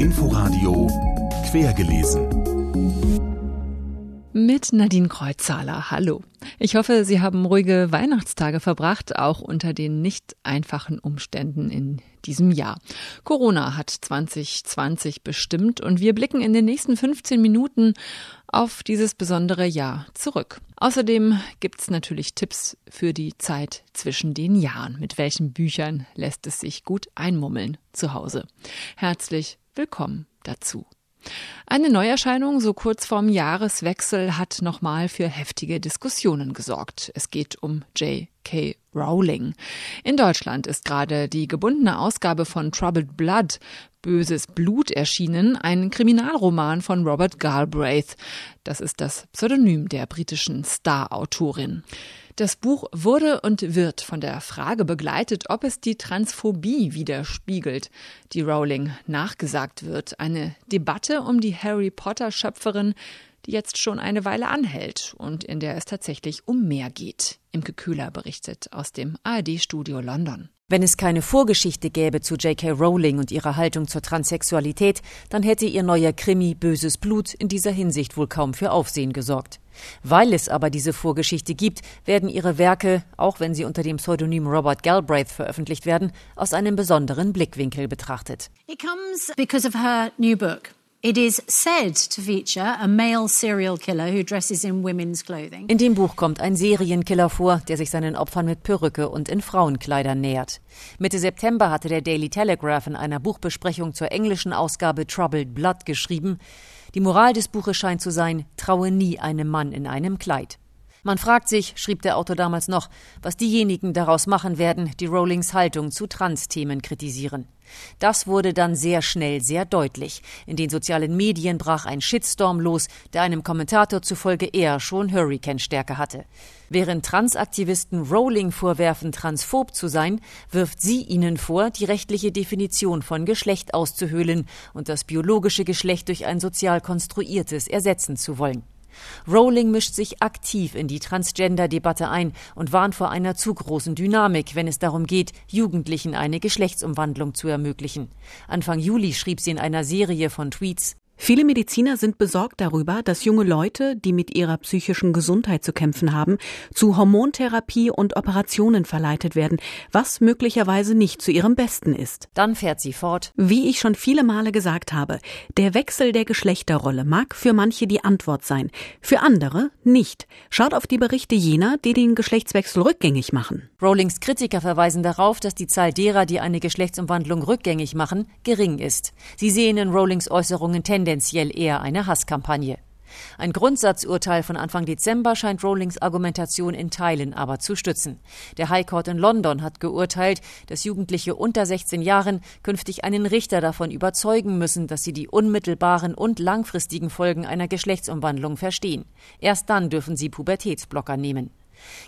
Inforadio Quergelesen. Mit Nadine Kreuzzahler. Hallo. Ich hoffe, Sie haben ruhige Weihnachtstage verbracht, auch unter den nicht einfachen Umständen in diesem Jahr. Corona hat 2020 bestimmt und wir blicken in den nächsten 15 Minuten auf dieses besondere Jahr zurück. Außerdem gibt's natürlich Tipps für die Zeit zwischen den Jahren. Mit welchen Büchern lässt es sich gut einmummeln zu Hause? Herzlich willkommen dazu. Eine Neuerscheinung so kurz vorm Jahreswechsel hat nochmal für heftige Diskussionen gesorgt. Es geht um J.K. Rowling. In Deutschland ist gerade die gebundene Ausgabe von Troubled Blood Böses Blut erschienen, ein Kriminalroman von Robert Galbraith. Das ist das Pseudonym der britischen Star-Autorin. Das Buch wurde und wird von der Frage begleitet, ob es die Transphobie widerspiegelt, die Rowling nachgesagt wird. Eine Debatte um die Harry Potter Schöpferin, die jetzt schon eine Weile anhält und in der es tatsächlich um mehr geht. Imke Kühler berichtet aus dem ARD-Studio London. Wenn es keine Vorgeschichte gäbe zu J.K. Rowling und ihrer Haltung zur Transsexualität, dann hätte ihr neuer Krimi Böses Blut in dieser Hinsicht wohl kaum für Aufsehen gesorgt. Weil es aber diese Vorgeschichte gibt, werden ihre Werke, auch wenn sie unter dem Pseudonym Robert Galbraith veröffentlicht werden, aus einem besonderen Blickwinkel betrachtet. It comes because of her new book. It is said to feature a male serial killer who dresses in women's clothing. In dem Buch kommt ein Serienkiller vor, der sich seinen Opfern mit Perücke und in Frauenkleidern nähert. Mitte September hatte der Daily Telegraph in einer Buchbesprechung zur englischen Ausgabe Troubled Blood geschrieben, die Moral des Buches scheint zu sein, traue nie einem Mann in einem Kleid. Man fragt sich, schrieb der Autor damals noch, was diejenigen daraus machen werden, die Rowlings Haltung zu Trans-Themen kritisieren. Das wurde dann sehr schnell sehr deutlich. In den sozialen Medien brach ein Shitstorm los, der einem Kommentator zufolge eher schon Hurricane-Stärke hatte. Während Transaktivisten Rowling vorwerfen, transphob zu sein, wirft sie ihnen vor, die rechtliche Definition von Geschlecht auszuhöhlen und das biologische Geschlecht durch ein sozial konstruiertes ersetzen zu wollen. Rowling mischt sich aktiv in die Transgender-Debatte ein und warnt vor einer zu großen Dynamik, wenn es darum geht, Jugendlichen eine Geschlechtsumwandlung zu ermöglichen. Anfang Juli schrieb sie in einer Serie von Tweets Viele Mediziner sind besorgt darüber, dass junge Leute, die mit ihrer psychischen Gesundheit zu kämpfen haben, zu Hormontherapie und Operationen verleitet werden, was möglicherweise nicht zu ihrem Besten ist. Dann fährt sie fort. Wie ich schon viele Male gesagt habe, der Wechsel der Geschlechterrolle mag für manche die Antwort sein, für andere nicht. Schaut auf die Berichte jener, die den Geschlechtswechsel rückgängig machen. Rowlings Kritiker verweisen darauf, dass die Zahl derer, die eine Geschlechtsumwandlung rückgängig machen, gering ist. Sie sehen in Rowlings Äußerungen tendenziell eher eine Hasskampagne. Ein Grundsatzurteil von Anfang Dezember scheint Rowlings Argumentation in Teilen aber zu stützen. Der High Court in London hat geurteilt, dass Jugendliche unter 16 Jahren künftig einen Richter davon überzeugen müssen, dass sie die unmittelbaren und langfristigen Folgen einer Geschlechtsumwandlung verstehen. Erst dann dürfen sie Pubertätsblocker nehmen.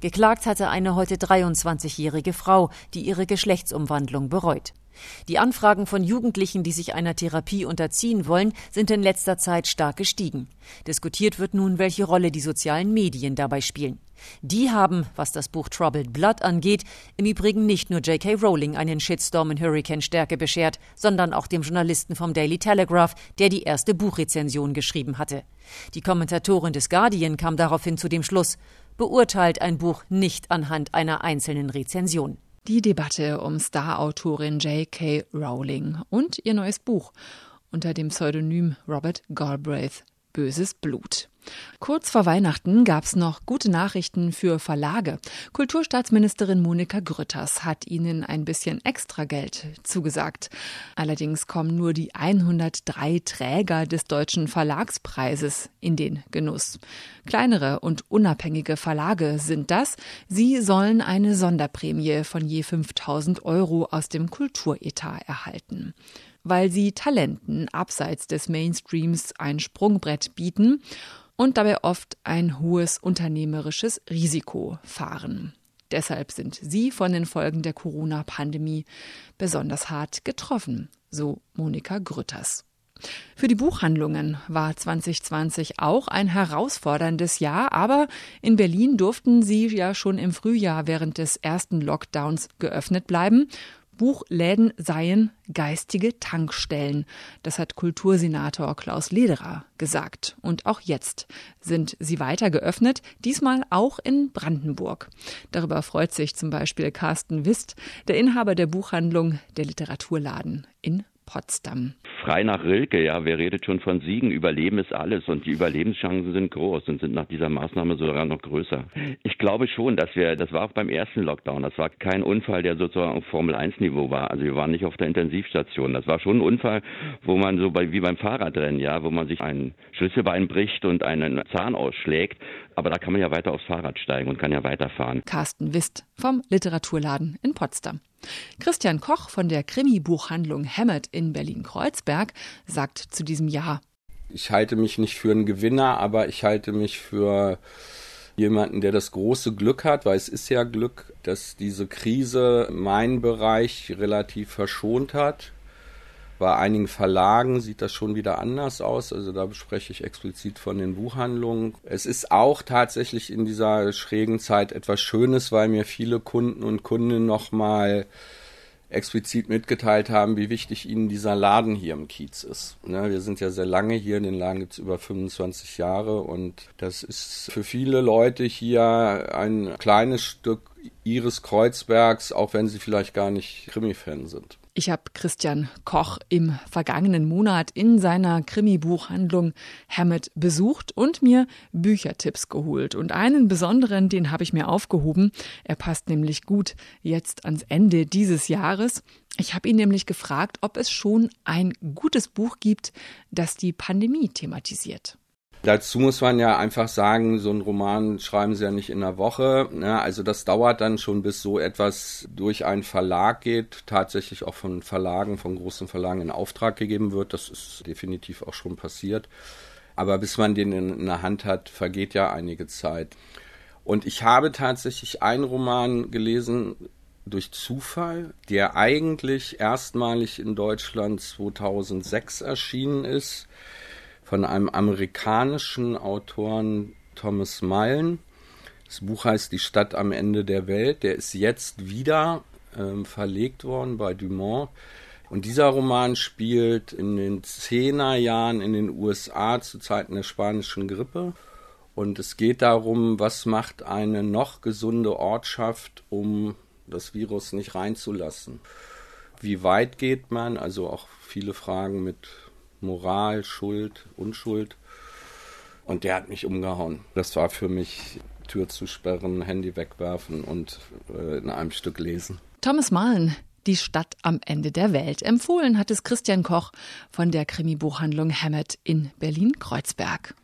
Geklagt hatte eine heute 23-jährige Frau, die ihre Geschlechtsumwandlung bereut. Die Anfragen von Jugendlichen, die sich einer Therapie unterziehen wollen, sind in letzter Zeit stark gestiegen. Diskutiert wird nun, welche Rolle die sozialen Medien dabei spielen. Die haben, was das Buch Troubled Blood angeht, im Übrigen nicht nur J.K. Rowling einen Shitstorm in Hurricane-Stärke beschert, sondern auch dem Journalisten vom Daily Telegraph, der die erste Buchrezension geschrieben hatte. Die Kommentatorin des Guardian kam daraufhin zu dem Schluss, beurteilt ein Buch nicht anhand einer einzelnen Rezension. Die Debatte um Star-Autorin J.K. Rowling und ihr neues Buch unter dem Pseudonym Robert Galbraith Böses Blut. Kurz vor Weihnachten gab es noch gute Nachrichten für Verlage. Kulturstaatsministerin Monika Grütters hat ihnen ein bisschen Extrageld zugesagt. Allerdings kommen nur die 103 Träger des deutschen Verlagspreises in den Genuss. Kleinere und unabhängige Verlage sind das. Sie sollen eine Sonderprämie von je 5000 Euro aus dem Kulturetat erhalten weil sie Talenten abseits des Mainstreams ein Sprungbrett bieten und dabei oft ein hohes unternehmerisches Risiko fahren. Deshalb sind sie von den Folgen der Corona-Pandemie besonders hart getroffen, so Monika Grütters. Für die Buchhandlungen war 2020 auch ein herausforderndes Jahr, aber in Berlin durften sie ja schon im Frühjahr während des ersten Lockdowns geöffnet bleiben Buchläden seien geistige Tankstellen. Das hat Kultursenator Klaus Lederer gesagt. Und auch jetzt sind sie weiter geöffnet, diesmal auch in Brandenburg. Darüber freut sich zum Beispiel Carsten Wist, der Inhaber der Buchhandlung Der Literaturladen in Potsdam. Frei nach Rilke, ja, wer redet schon von Siegen? Überleben ist alles und die Überlebenschancen sind groß und sind nach dieser Maßnahme sogar noch größer. Ich glaube schon, dass wir, das war auch beim ersten Lockdown, das war kein Unfall, der sozusagen auf Formel 1 Niveau war. Also wir waren nicht auf der Intensivstation. Das war schon ein Unfall, wo man so bei, wie beim Fahrradrennen, ja, wo man sich ein Schlüsselbein bricht und einen Zahn ausschlägt. Aber da kann man ja weiter aufs Fahrrad steigen und kann ja weiterfahren. Carsten Wist vom Literaturladen in Potsdam. Christian Koch von der Krimi-Buchhandlung Hammett in Berlin-Kreuzberg sagt zu diesem Jahr. Ich halte mich nicht für einen Gewinner, aber ich halte mich für jemanden, der das große Glück hat, weil es ist ja Glück, dass diese Krise meinen Bereich relativ verschont hat. Bei einigen Verlagen sieht das schon wieder anders aus. Also da spreche ich explizit von den Buchhandlungen. Es ist auch tatsächlich in dieser schrägen Zeit etwas Schönes, weil mir viele Kunden und Kundinnen nochmal explizit mitgeteilt haben, wie wichtig ihnen dieser Laden hier im Kiez ist. Ne, wir sind ja sehr lange hier, den Laden gibt es über 25 Jahre und das ist für viele Leute hier ein kleines Stück ihres Kreuzbergs, auch wenn sie vielleicht gar nicht Krimi-Fan sind. Ich habe Christian Koch im vergangenen Monat in seiner Krimi-Buchhandlung Hammett besucht und mir Büchertipps geholt. Und einen besonderen, den habe ich mir aufgehoben. Er passt nämlich gut jetzt ans Ende dieses Jahres. Ich habe ihn nämlich gefragt, ob es schon ein gutes Buch gibt, das die Pandemie thematisiert. Dazu muss man ja einfach sagen, so einen Roman schreiben sie ja nicht in einer Woche. Ne? Also das dauert dann schon, bis so etwas durch einen Verlag geht, tatsächlich auch von Verlagen, von großen Verlagen in Auftrag gegeben wird. Das ist definitiv auch schon passiert. Aber bis man den in, in der Hand hat, vergeht ja einige Zeit. Und ich habe tatsächlich einen Roman gelesen, durch Zufall, der eigentlich erstmalig in Deutschland 2006 erschienen ist von einem amerikanischen Autoren Thomas Mullen. Das Buch heißt Die Stadt am Ende der Welt. Der ist jetzt wieder ähm, verlegt worden bei Dumont. Und dieser Roman spielt in den Zehnerjahren in den USA zu Zeiten der spanischen Grippe. Und es geht darum, was macht eine noch gesunde Ortschaft, um das Virus nicht reinzulassen. Wie weit geht man? Also auch viele Fragen mit Moral, Schuld, Unschuld. Und der hat mich umgehauen. Das war für mich Tür zu sperren, Handy wegwerfen und äh, in einem Stück lesen. Thomas Mahlen, die Stadt am Ende der Welt. Empfohlen hat es Christian Koch von der Krimi-Buchhandlung Hammett in Berlin-Kreuzberg.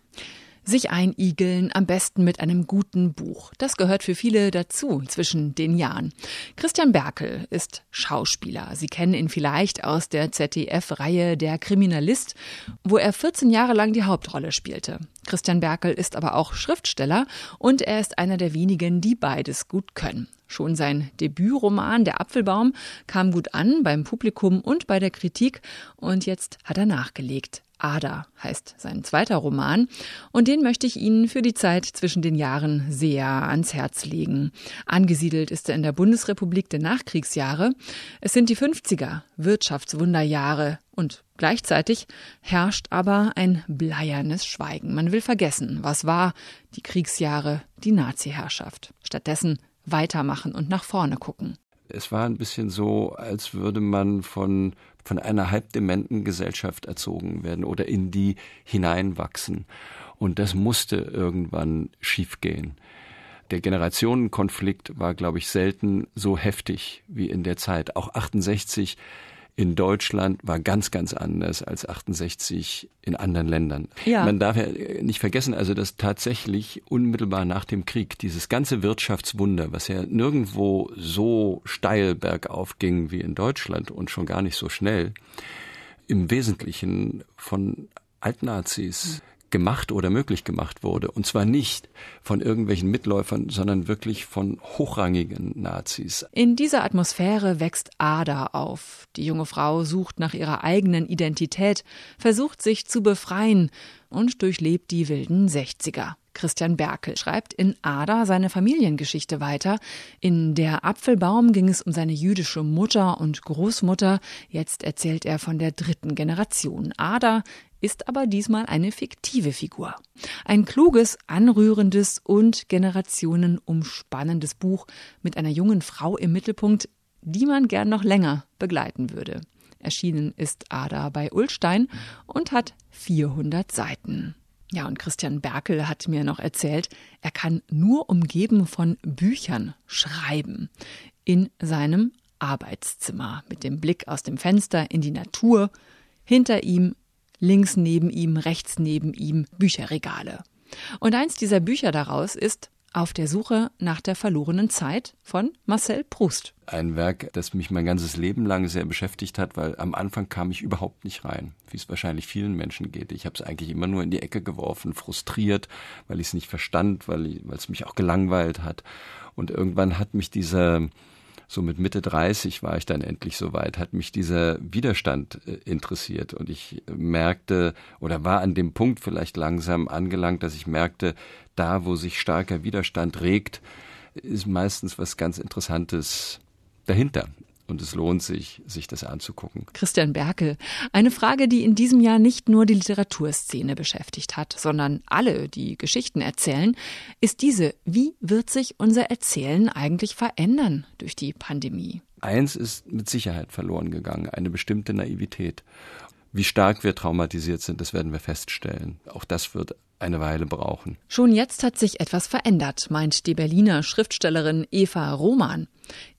Sich einigeln, am besten mit einem guten Buch. Das gehört für viele dazu zwischen den Jahren. Christian Berkel ist Schauspieler. Sie kennen ihn vielleicht aus der ZDF-Reihe Der Kriminalist, wo er 14 Jahre lang die Hauptrolle spielte. Christian Berkel ist aber auch Schriftsteller und er ist einer der wenigen, die beides gut können. Schon sein Debütroman Der Apfelbaum kam gut an beim Publikum und bei der Kritik und jetzt hat er nachgelegt. Ada heißt sein zweiter Roman und den möchte ich Ihnen für die Zeit zwischen den Jahren sehr ans Herz legen. Angesiedelt ist er in der Bundesrepublik der Nachkriegsjahre. Es sind die 50er Wirtschaftswunderjahre und gleichzeitig herrscht aber ein bleiernes Schweigen. Man will vergessen, was war die Kriegsjahre, die Nazi-Herrschaft. Stattdessen weitermachen und nach vorne gucken. Es war ein bisschen so, als würde man von, von einer halbdementen Gesellschaft erzogen werden oder in die hineinwachsen. Und das musste irgendwann schiefgehen. Der Generationenkonflikt war, glaube ich, selten so heftig wie in der Zeit. Auch 68 in Deutschland war ganz, ganz anders als 68 in anderen Ländern. Ja. Man darf ja nicht vergessen, also dass tatsächlich unmittelbar nach dem Krieg dieses ganze Wirtschaftswunder, was ja nirgendwo so steil bergauf ging wie in Deutschland und schon gar nicht so schnell, im Wesentlichen von Altnazis gemacht oder möglich gemacht wurde. Und zwar nicht von irgendwelchen Mitläufern, sondern wirklich von hochrangigen Nazis. In dieser Atmosphäre wächst Ada auf. Die junge Frau sucht nach ihrer eigenen Identität, versucht sich zu befreien und durchlebt die wilden 60er. Christian Berkel schreibt in Ada seine Familiengeschichte weiter. In Der Apfelbaum ging es um seine jüdische Mutter und Großmutter. Jetzt erzählt er von der dritten Generation. Ada ist aber diesmal eine fiktive Figur. Ein kluges, anrührendes und generationenumspannendes Buch mit einer jungen Frau im Mittelpunkt, die man gern noch länger begleiten würde. Erschienen ist Ada bei Ullstein und hat 400 Seiten. Ja, und Christian Berkel hat mir noch erzählt, er kann nur umgeben von Büchern schreiben. In seinem Arbeitszimmer mit dem Blick aus dem Fenster in die Natur. Hinter ihm, links neben ihm, rechts neben ihm Bücherregale. Und eins dieser Bücher daraus ist auf der Suche nach der verlorenen Zeit von Marcel Proust. Ein Werk, das mich mein ganzes Leben lang sehr beschäftigt hat, weil am Anfang kam ich überhaupt nicht rein, wie es wahrscheinlich vielen Menschen geht. Ich habe es eigentlich immer nur in die Ecke geworfen, frustriert, weil ich es nicht verstand, weil, es mich auch gelangweilt hat. Und irgendwann hat mich dieser so mit Mitte 30 war ich dann endlich so weit, hat mich dieser Widerstand äh, interessiert. Und ich merkte oder war an dem Punkt vielleicht langsam angelangt, dass ich merkte, da wo sich starker Widerstand regt, ist meistens was ganz Interessantes dahinter und es lohnt sich, sich das anzugucken. Christian Berkel. Eine Frage, die in diesem Jahr nicht nur die Literaturszene beschäftigt hat, sondern alle, die Geschichten erzählen, ist diese, wie wird sich unser Erzählen eigentlich verändern durch die Pandemie? Eins ist mit Sicherheit verloren gegangen, eine bestimmte Naivität. Wie stark wir traumatisiert sind, das werden wir feststellen. Auch das wird eine Weile brauchen. Schon jetzt hat sich etwas verändert, meint die Berliner Schriftstellerin Eva Roman.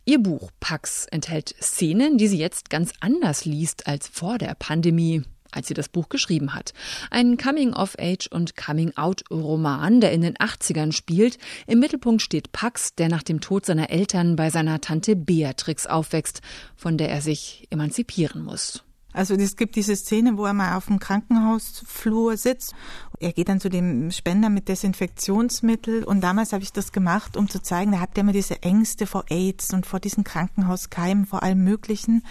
Ihr Buch Pax enthält Szenen, die sie jetzt ganz anders liest als vor der Pandemie als sie das Buch geschrieben hat. Ein Coming-of-Age und Coming-out-Roman, der in den 80ern spielt. Im Mittelpunkt steht Pax, der nach dem Tod seiner Eltern bei seiner Tante Beatrix aufwächst, von der er sich emanzipieren muss. Also es gibt diese Szene, wo er mal auf dem Krankenhausflur sitzt. Er geht dann zu dem Spender mit Desinfektionsmittel und damals habe ich das gemacht, um zu zeigen, da hat er immer diese Ängste vor AIDS und vor diesen Krankenhauskeimen, vor allem Möglichen.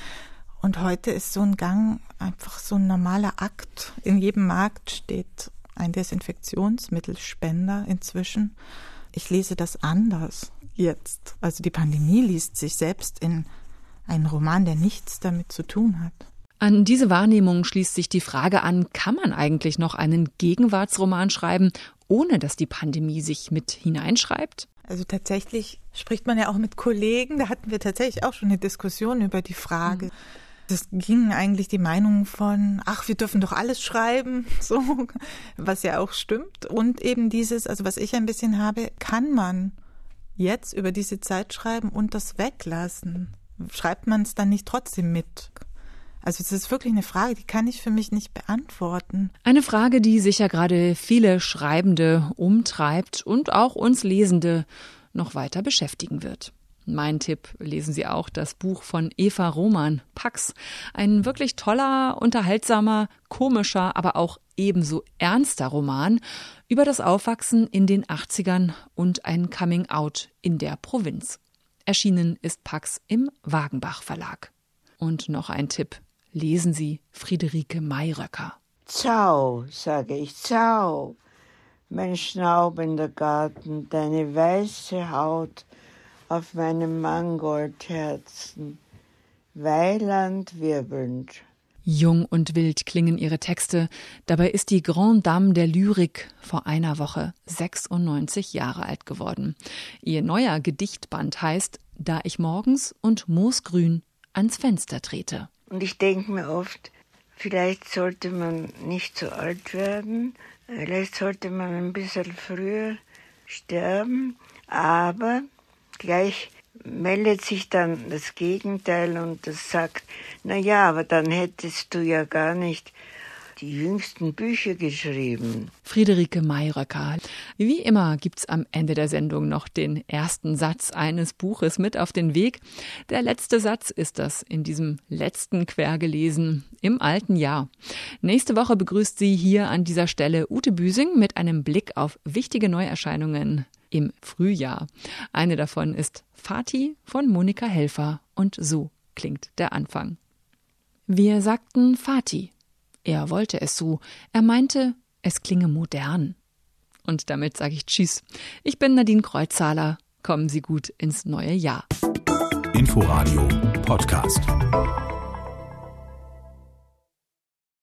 Und heute ist so ein Gang einfach so ein normaler Akt. In jedem Markt steht ein Desinfektionsmittelspender inzwischen. Ich lese das anders jetzt. Also die Pandemie liest sich selbst in einen Roman, der nichts damit zu tun hat. An diese Wahrnehmung schließt sich die Frage an, kann man eigentlich noch einen Gegenwartsroman schreiben, ohne dass die Pandemie sich mit hineinschreibt? Also tatsächlich spricht man ja auch mit Kollegen, da hatten wir tatsächlich auch schon eine Diskussion über die Frage. Mhm. Das ging eigentlich die Meinung von, ach, wir dürfen doch alles schreiben, so, was ja auch stimmt. Und eben dieses, also was ich ein bisschen habe, kann man jetzt über diese Zeit schreiben und das weglassen? Schreibt man es dann nicht trotzdem mit? Also es ist wirklich eine Frage, die kann ich für mich nicht beantworten. Eine Frage, die sicher gerade viele Schreibende umtreibt und auch uns Lesende noch weiter beschäftigen wird. Mein Tipp, lesen Sie auch das Buch von Eva Roman, Pax. Ein wirklich toller, unterhaltsamer, komischer, aber auch ebenso ernster Roman über das Aufwachsen in den 80ern und ein Coming-out in der Provinz. Erschienen ist Pax im Wagenbach Verlag. Und noch ein Tipp lesen Sie Friederike Mayröcker. Ciao, sage ich, ciao. Mein schnaubender Garten, deine weiße Haut auf meinem Mangoldherzen, Weiland wirbelnd. Jung und wild klingen ihre Texte. Dabei ist die Grande Dame der Lyrik vor einer Woche 96 Jahre alt geworden. Ihr neuer Gedichtband heißt Da ich morgens und moosgrün ans Fenster trete. Und ich denke mir oft, vielleicht sollte man nicht so alt werden, vielleicht sollte man ein bisschen früher sterben, aber gleich meldet sich dann das Gegenteil und das sagt, na ja, aber dann hättest du ja gar nicht die jüngsten Bücher geschrieben. Friederike Mayröcker. Wie immer gibt's am Ende der Sendung noch den ersten Satz eines Buches mit auf den Weg. Der letzte Satz ist das in diesem letzten Quergelesen im alten Jahr. Nächste Woche begrüßt sie hier an dieser Stelle Ute Büsing mit einem Blick auf wichtige Neuerscheinungen im Frühjahr. Eine davon ist Fati von Monika Helfer und so klingt der Anfang. Wir sagten Fati er wollte es so. Er meinte, es klinge modern. Und damit sage ich Tschüss. Ich bin Nadine Kreuzzahler. Kommen Sie gut ins neue Jahr. Inforadio Podcast.